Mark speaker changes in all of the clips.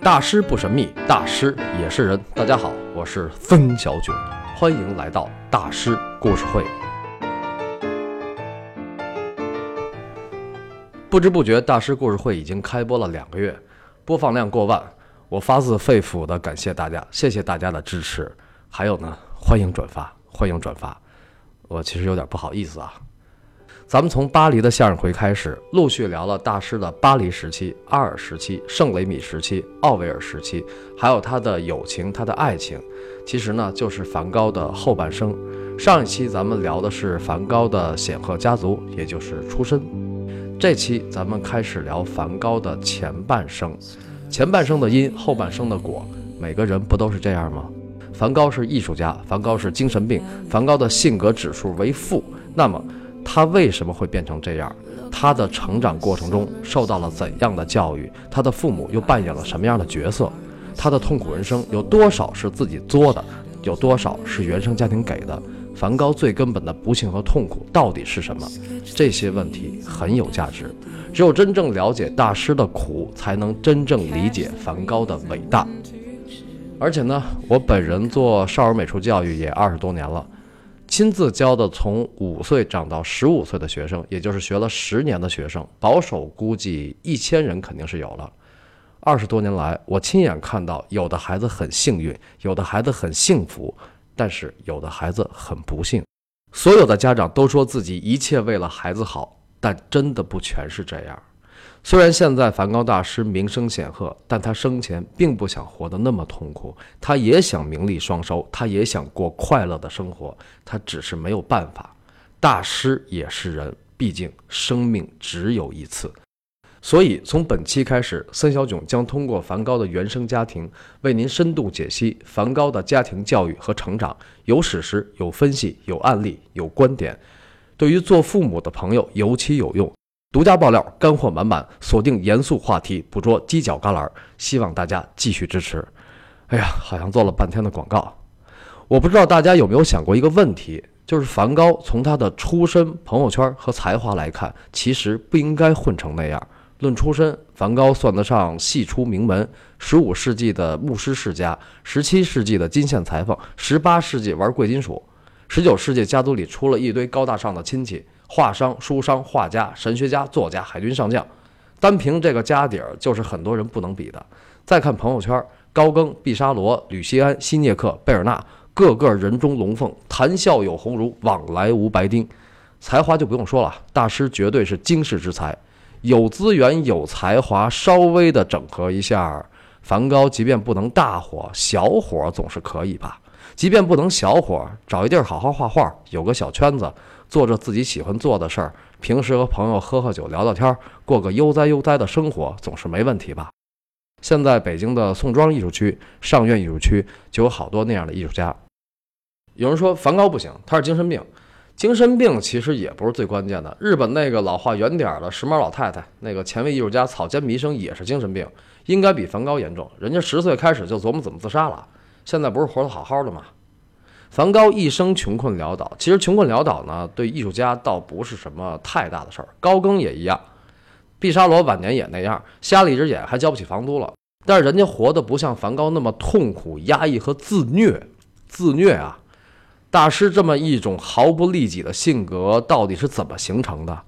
Speaker 1: 大师不神秘，大师也是人。大家好，我是分小九，欢迎来到大师故事会。不知不觉，大师故事会已经开播了两个月，播放量过万，我发自肺腑的感谢大家，谢谢大家的支持。还有呢，欢迎转发，欢迎转发。我其实有点不好意思啊。咱们从巴黎的向日葵开始，陆续聊了大师的巴黎时期、阿尔时期、圣雷米时期、奥维尔时期，还有他的友情、他的爱情。其实呢，就是梵高的后半生。上一期咱们聊的是梵高的显赫家族，也就是出身。这期咱们开始聊梵高的前半生。前半生的因，后半生的果。每个人不都是这样吗？梵高是艺术家，梵高是精神病，梵高的性格指数为负。那么。他为什么会变成这样？他的成长过程中受到了怎样的教育？他的父母又扮演了什么样的角色？他的痛苦人生有多少是自己作的？有多少是原生家庭给的？梵高最根本的不幸和痛苦到底是什么？这些问题很有价值。只有真正了解大师的苦，才能真正理解梵高的伟大。而且呢，我本人做少儿美术教育也二十多年了。亲自教的从五岁长到十五岁的学生，也就是学了十年的学生，保守估计一千人肯定是有了。二十多年来，我亲眼看到，有的孩子很幸运，有的孩子很幸福，但是有的孩子很不幸。所有的家长都说自己一切为了孩子好，但真的不全是这样。虽然现在梵高大师名声显赫，但他生前并不想活得那么痛苦。他也想名利双收，他也想过快乐的生活，他只是没有办法。大师也是人，毕竟生命只有一次。所以从本期开始，森小囧将通过梵高的原生家庭，为您深度解析梵高的家庭教育和成长，有史实，有分析，有案例，有观点，对于做父母的朋友尤其有用。独家爆料，干货满满，锁定严肃话题，捕捉犄角旮旯，希望大家继续支持。哎呀，好像做了半天的广告。我不知道大家有没有想过一个问题，就是梵高从他的出身、朋友圈和才华来看，其实不应该混成那样。论出身，梵高算得上系出名门，十五世纪的牧师世家，十七世纪的金线裁缝，十八世纪玩贵金属，十九世纪家族里出了一堆高大上的亲戚。画商、书商、画家、神学家、作家、海军上将，单凭这个家底儿就是很多人不能比的。再看朋友圈，高更、毕沙罗、吕西安、希涅克、贝尔纳，个个人中龙凤，谈笑有鸿儒，往来无白丁。才华就不用说了，大师绝对是惊世之才，有资源、有才华，稍微的整合一下，梵高即便不能大火，小火总是可以吧？即便不能小火，找一地儿好好画画，有个小圈子。做着自己喜欢做的事儿，平时和朋友喝喝酒、聊聊天，过个悠哉悠哉的生活，总是没问题吧？现在北京的宋庄艺术区、上院艺术区就有好多那样的艺术家。有人说梵高不行，他是精神病。精神病其实也不是最关键的。日本那个老化圆点儿的时髦老太太，那个前卫艺术家草间弥生也是精神病，应该比梵高严重。人家十岁开始就琢磨怎么自杀了，现在不是活得好好的吗？梵高一生穷困潦倒，其实穷困潦倒呢，对艺术家倒不是什么太大的事儿。高更也一样，毕沙罗晚年也那样，瞎了一只眼，还交不起房租了。但是人家活得不像梵高那么痛苦、压抑和自虐，自虐啊！大师这么一种毫不利己的性格，到底是怎么形成的？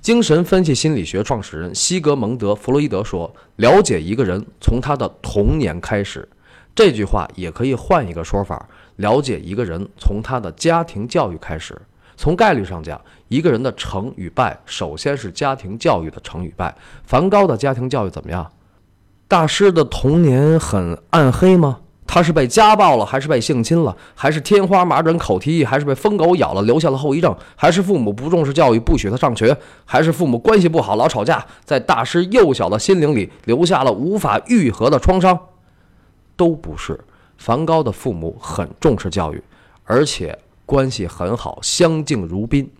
Speaker 1: 精神分析心理学创始人西格蒙德·弗洛伊德说：“了解一个人，从他的童年开始。”这句话也可以换一个说法。了解一个人，从他的家庭教育开始。从概率上讲，一个人的成与败，首先是家庭教育的成与败。梵高的家庭教育怎么样？大师的童年很暗黑吗？他是被家暴了，还是被性侵了？还是天花、麻疹、口蹄疫？还是被疯狗咬了，留下了后遗症？还是父母不重视教育，不许他上学？还是父母关系不好，老吵架，在大师幼小的心灵里留下了无法愈合的创伤？都不是。梵高的父母很重视教育，而且关系很好，相敬如宾。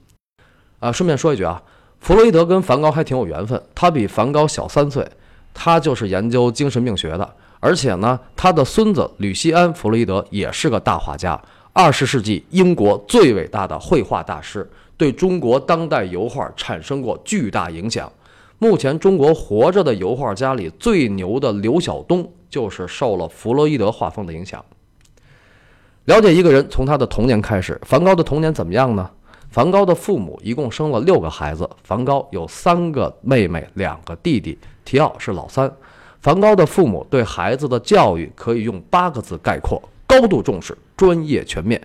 Speaker 1: 啊，顺便说一句啊，弗洛伊德跟梵高还挺有缘分，他比梵高小三岁，他就是研究精神病学的。而且呢，他的孙子吕西安·弗洛伊德也是个大画家，二十世纪英国最伟大的绘画大师，对中国当代油画产生过巨大影响。目前中国活着的油画家里最牛的刘晓东，就是受了弗洛伊德画风的影响。了解一个人从他的童年开始，梵高的童年怎么样呢？梵高的父母一共生了六个孩子，梵高有三个妹妹，两个弟弟，提奥是老三。梵高的父母对孩子的教育可以用八个字概括：高度重视，专业全面。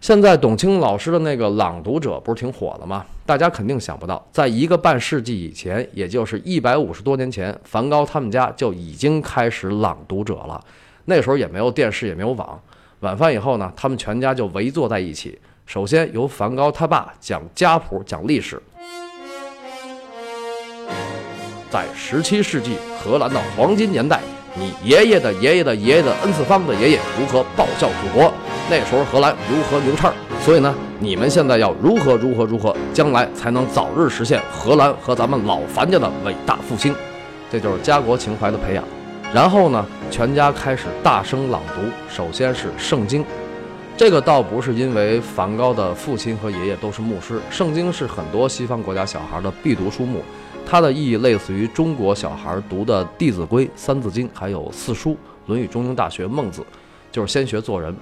Speaker 1: 现在董卿老师的那个《朗读者》不是挺火的吗？大家肯定想不到，在一个半世纪以前，也就是一百五十多年前，梵高他们家就已经开始《朗读者》了。那时候也没有电视，也没有网。晚饭以后呢，他们全家就围坐在一起。首先由梵高他爸讲家谱、讲历史。在十七世纪荷兰的黄金年代，你爷爷的爷爷的爷爷的 n 次方的爷爷如何报效祖国？那时候荷兰如何牛叉？所以呢，你们现在要如何如何如何，将来才能早日实现荷兰和咱们老樊家的伟大复兴？这就是家国情怀的培养。然后呢，全家开始大声朗读。首先是圣经，这个倒不是因为梵高的父亲和爷爷都是牧师。圣经是很多西方国家小孩的必读书目，它的意义类似于中国小孩读的《弟子规》《三字经》，还有四书《论语》《中庸》《大学》《孟子》，就是先学做人。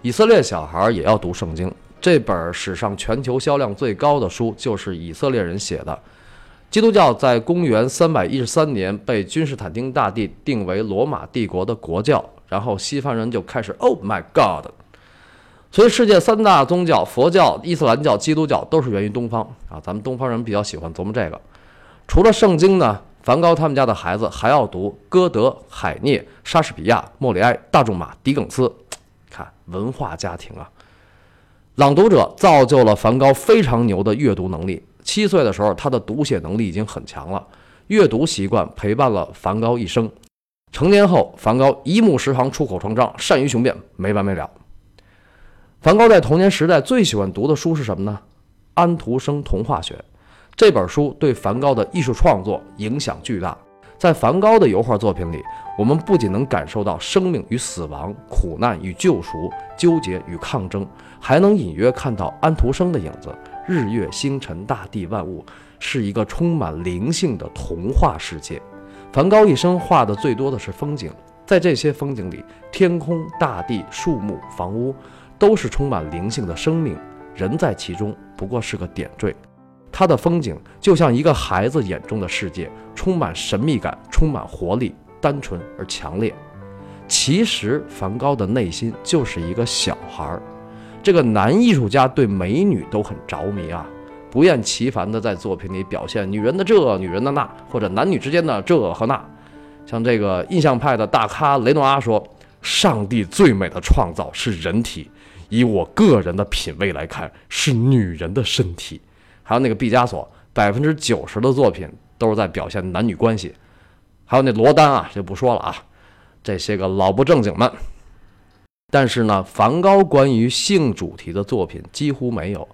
Speaker 1: 以色列小孩也要读圣经，这本史上全球销量最高的书就是以色列人写的。基督教在公元三百一十三年被君士坦丁大帝定为罗马帝国的国教，然后西方人就开始 Oh my God！所以世界三大宗教——佛教、伊斯兰教、基督教都是源于东方啊。咱们东方人比较喜欢琢磨这个。除了圣经呢，梵高他们家的孩子还要读歌德、海涅、莎士比亚、莫里埃、大仲马、狄更斯。文化家庭啊，朗读者造就了梵高非常牛的阅读能力。七岁的时候，他的读写能力已经很强了，阅读习惯陪伴了梵高一生。成年后，梵高一目十行，出口成章，善于雄辩，没完没了。梵高在童年时代最喜欢读的书是什么呢？安徒生童话学这本书对梵高的艺术创作影响巨大。在梵高的油画作品里，我们不仅能感受到生命与死亡、苦难与救赎、纠结与抗争，还能隐约看到安徒生的影子。日月星辰、大地万物，是一个充满灵性的童话世界。梵高一生画的最多的是风景，在这些风景里，天空、大地、树木、房屋，都是充满灵性的生命，人在其中不过是个点缀。他的风景就像一个孩子眼中的世界，充满神秘感，充满活力，单纯而强烈。其实，梵高的内心就是一个小孩儿。这个男艺术家对美女都很着迷啊，不厌其烦地在作品里表现女人的这、女人的那，或者男女之间的这和那。像这个印象派的大咖雷诺阿说：“上帝最美的创造是人体，以我个人的品味来看，是女人的身体。”还有那个毕加索，百分之九十的作品都是在表现男女关系。还有那罗丹啊，就不说了啊，这些个老不正经们。但是呢，梵高关于性主题的作品几乎没有，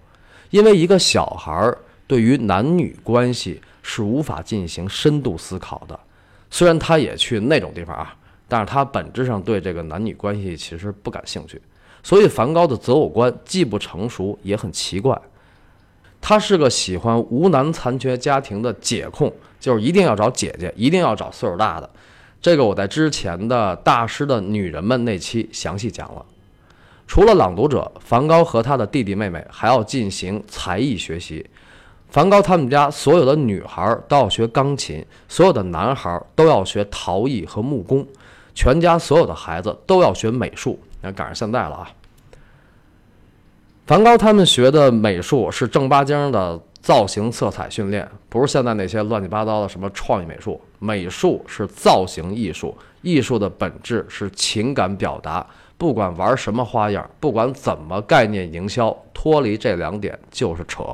Speaker 1: 因为一个小孩儿对于男女关系是无法进行深度思考的。虽然他也去那种地方啊，但是他本质上对这个男女关系其实不感兴趣。所以梵高的择偶观既不成熟，也很奇怪。他是个喜欢无男残缺家庭的姐控，就是一定要找姐姐，一定要找岁数大的。这个我在之前的大师的女人们那期详细讲了。除了朗读者，梵高和他的弟弟妹妹还要进行才艺学习。梵高他们家所有的女孩都要学钢琴，所有的男孩都要学陶艺和木工，全家所有的孩子都要学美术。那赶上现在了啊！梵高他们学的美术是正八经的。造型色彩训练不是现在那些乱七八糟的什么创意美术，美术是造型艺术，艺术的本质是情感表达。不管玩什么花样，不管怎么概念营销，脱离这两点就是扯。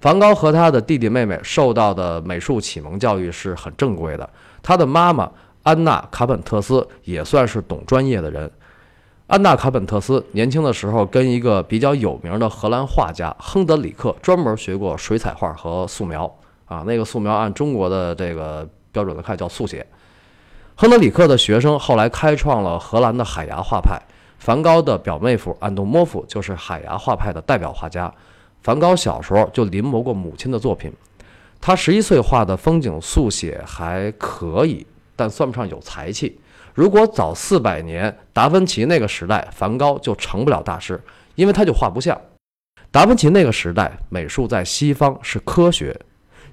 Speaker 1: 梵高和他的弟弟妹妹受到的美术启蒙教育是很正规的，他的妈妈安娜卡本特斯也算是懂专业的人。安娜·卡本特斯年轻的时候跟一个比较有名的荷兰画家亨德里克专门学过水彩画和素描啊，那个素描按中国的这个标准来看叫速写。亨德里克的学生后来开创了荷兰的海牙画派，梵高的表妹夫安东莫夫就是海牙画派的代表画家。梵高小时候就临摹过母亲的作品，他十一岁画的风景速写还可以，但算不上有才气。如果早四百年，达芬奇那个时代，梵高就成不了大师，因为他就画不像。达芬奇那个时代，美术在西方是科学，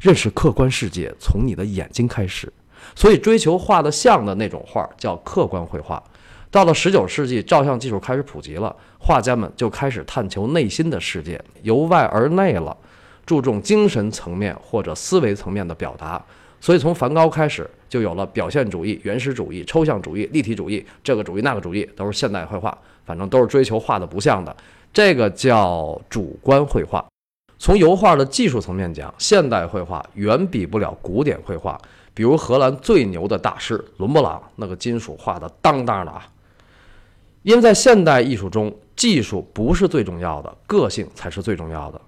Speaker 1: 认识客观世界从你的眼睛开始，所以追求画的像的那种画叫客观绘画。到了十九世纪，照相技术开始普及了，画家们就开始探求内心的世界，由外而内了，注重精神层面或者思维层面的表达。所以从梵高开始，就有了表现主义、原始主义、抽象主义、立体主义，这个主义那个主义都是现代绘画，反正都是追求画的不像的。这个叫主观绘画。从油画的技术层面讲，现代绘画远比不了古典绘画。比如荷兰最牛的大师伦勃朗，那个金属画的当当的啊。因为在现代艺术中，技术不是最重要的，个性才是最重要的。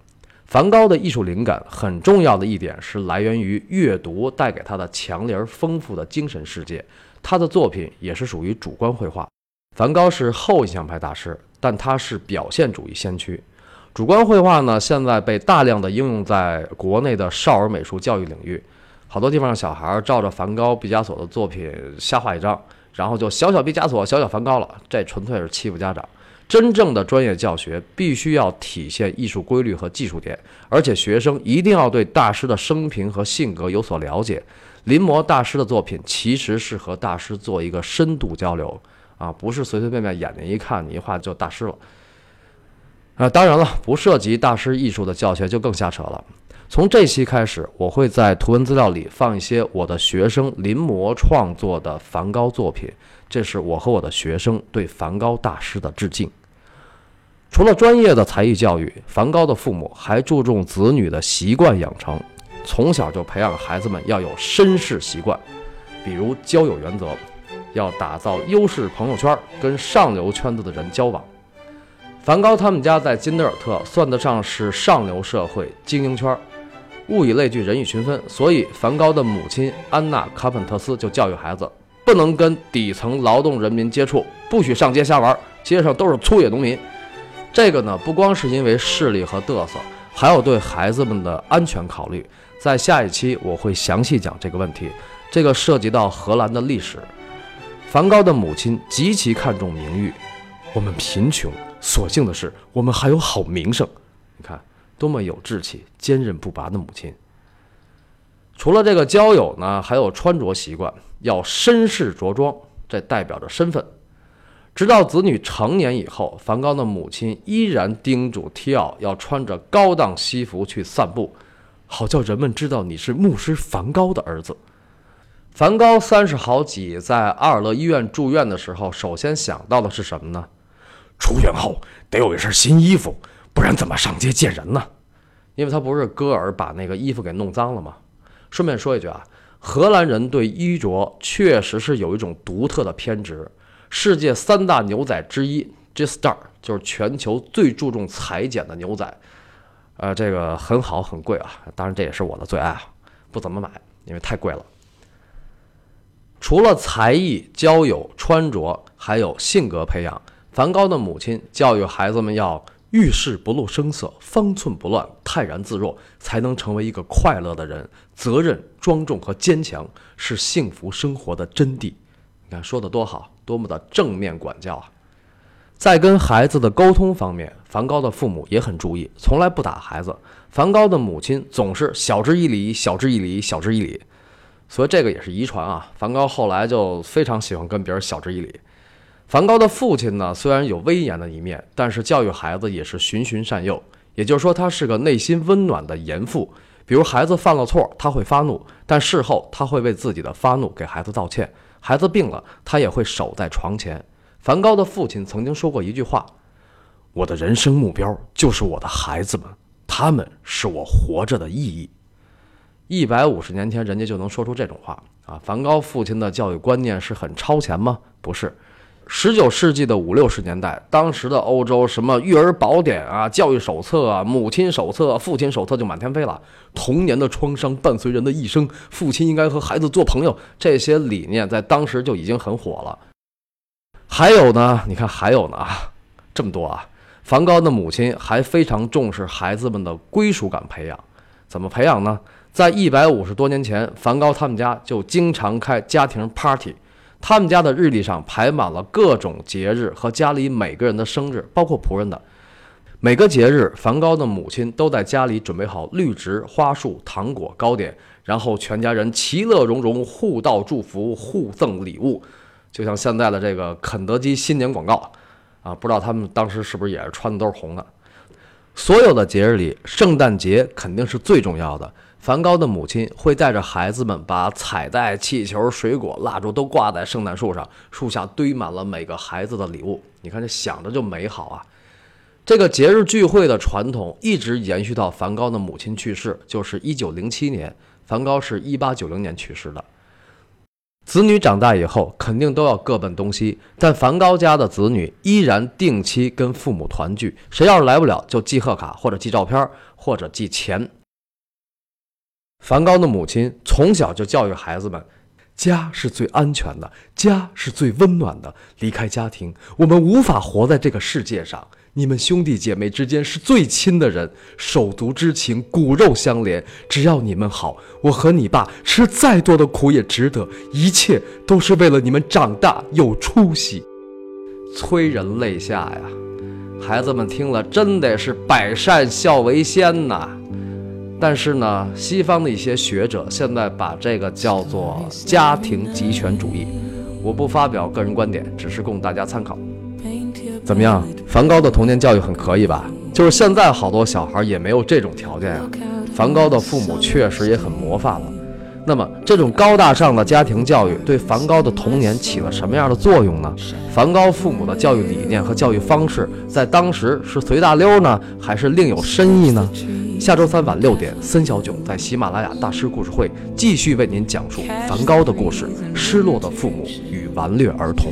Speaker 1: 梵高的艺术灵感很重要的一点是来源于阅读带给他的强烈而丰富的精神世界。他的作品也是属于主观绘画。梵高是后印象派大师。但他是表现主义先驱，主观绘画呢，现在被大量的应用在国内的少儿美术教育领域，好多地方的小孩照着梵高、毕加索的作品瞎画一张，然后就小小毕加索、小小梵高了，这纯粹是欺负家长。真正的专业教学必须要体现艺术规律和技术点，而且学生一定要对大师的生平和性格有所了解。临摹大师的作品，其实是和大师做一个深度交流。啊，不是随随便便眼睛一看你一画就大师了。啊，当然了，不涉及大师艺术的教学就更瞎扯了。从这期开始，我会在图文资料里放一些我的学生临摹创作的梵高作品，这是我和我的学生对梵高大师的致敬。除了专业的才艺教育，梵高的父母还注重子女的习惯养成，从小就培养孩子们要有绅士习惯，比如交友原则。要打造优势朋友圈，跟上流圈子的人交往。梵高他们家在金德尔特算得上是上流社会精英圈，物以类聚，人以群分。所以，梵高的母亲安娜·卡本特斯就教育孩子，不能跟底层劳动人民接触，不许上街瞎玩，街上都是粗野农民。这个呢，不光是因为势力和嘚瑟，还有对孩子们的安全考虑。在下一期我会详细讲这个问题，这个涉及到荷兰的历史。梵高的母亲极其看重名誉，我们贫穷，所幸的是我们还有好名声。你看，多么有志气、坚韧不拔的母亲。除了这个交友呢，还有穿着习惯，要绅士着装，这代表着身份。直到子女成年以后，梵高的母亲依然叮嘱提奥要穿着高档西服去散步，好叫人们知道你是牧师梵高的儿子。梵高三十好几在阿尔勒医院住院的时候，首先想到的是什么呢？出院后得有一身新衣服，不然怎么上街见人呢？因为他不是戈尔把那个衣服给弄脏了吗？顺便说一句啊，荷兰人对衣着确实是有一种独特的偏执。世界三大牛仔之一 J Star 就是全球最注重裁剪的牛仔，呃，这个很好很贵啊，当然这也是我的最爱啊，不怎么买，因为太贵了。除了才艺、交友、穿着，还有性格培养。梵高的母亲教育孩子们要遇事不露声色，方寸不乱，泰然自若，才能成为一个快乐的人。责任、庄重和坚强是幸福生活的真谛。你看说的多好，多么的正面管教啊！在跟孩子的沟通方面，梵高的父母也很注意，从来不打孩子。梵高的母亲总是晓之以理，晓之以理，晓之以理。所以这个也是遗传啊。梵高后来就非常喜欢跟别人晓之以理。梵高的父亲呢，虽然有威严的一面，但是教育孩子也是循循善诱。也就是说，他是个内心温暖的严父。比如孩子犯了错，他会发怒，但事后他会为自己的发怒给孩子道歉。孩子病了，他也会守在床前。梵高的父亲曾经说过一句话：“我的人生目标就是我的孩子们，他们是我活着的意义。”一百五十年前，人家就能说出这种话啊！梵高父亲的教育观念是很超前吗？不是。十九世纪的五六十年代，当时的欧洲什么育儿宝典啊、教育手册啊、母亲手册、父亲手册就满天飞了。童年的创伤伴随人的一生，父亲应该和孩子做朋友，这些理念在当时就已经很火了。还有呢，你看还有呢啊，这么多啊！梵高的母亲还非常重视孩子们的归属感培养，怎么培养呢？在一百五十多年前，梵高他们家就经常开家庭 party，他们家的日历上排满了各种节日和家里每个人的生日，包括仆人的。每个节日，梵高的母亲都在家里准备好绿植、花束、糖果、糕点，然后全家人其乐融融，互道祝福，互赠礼物，就像现在的这个肯德基新年广告啊！不知道他们当时是不是也是穿的都是红的？所有的节日里，圣诞节肯定是最重要的。梵高的母亲会带着孩子们把彩带、气球、水果、蜡烛都挂在圣诞树上，树下堆满了每个孩子的礼物。你看，这想着就美好啊！这个节日聚会的传统一直延续到梵高的母亲去世，就是一九零七年。梵高是一八九零年去世的。子女长大以后，肯定都要各奔东西，但梵高家的子女依然定期跟父母团聚。谁要是来不了，就寄贺卡，或者寄照片，或者寄钱。梵高的母亲从小就教育孩子们：家是最安全的，家是最温暖的。离开家庭，我们无法活在这个世界上。你们兄弟姐妹之间是最亲的人，手足之情，骨肉相连。只要你们好，我和你爸吃再多的苦也值得。一切都是为了你们长大有出息，催人泪下呀！孩子们听了，真得是百善孝为先呐。但是呢，西方的一些学者现在把这个叫做家庭集权主义。我不发表个人观点，只是供大家参考。怎么样？梵高的童年教育很可以吧？就是现在好多小孩也没有这种条件呀。梵高的父母确实也很模范了。那么，这种高大上的家庭教育对梵高的童年起了什么样的作用呢？梵高父母的教育理念和教育方式在当时是随大溜呢，还是另有深意呢？下周三晚六点，森小囧在喜马拉雅大师故事会继续为您讲述梵高的故事：失落的父母与顽劣儿童。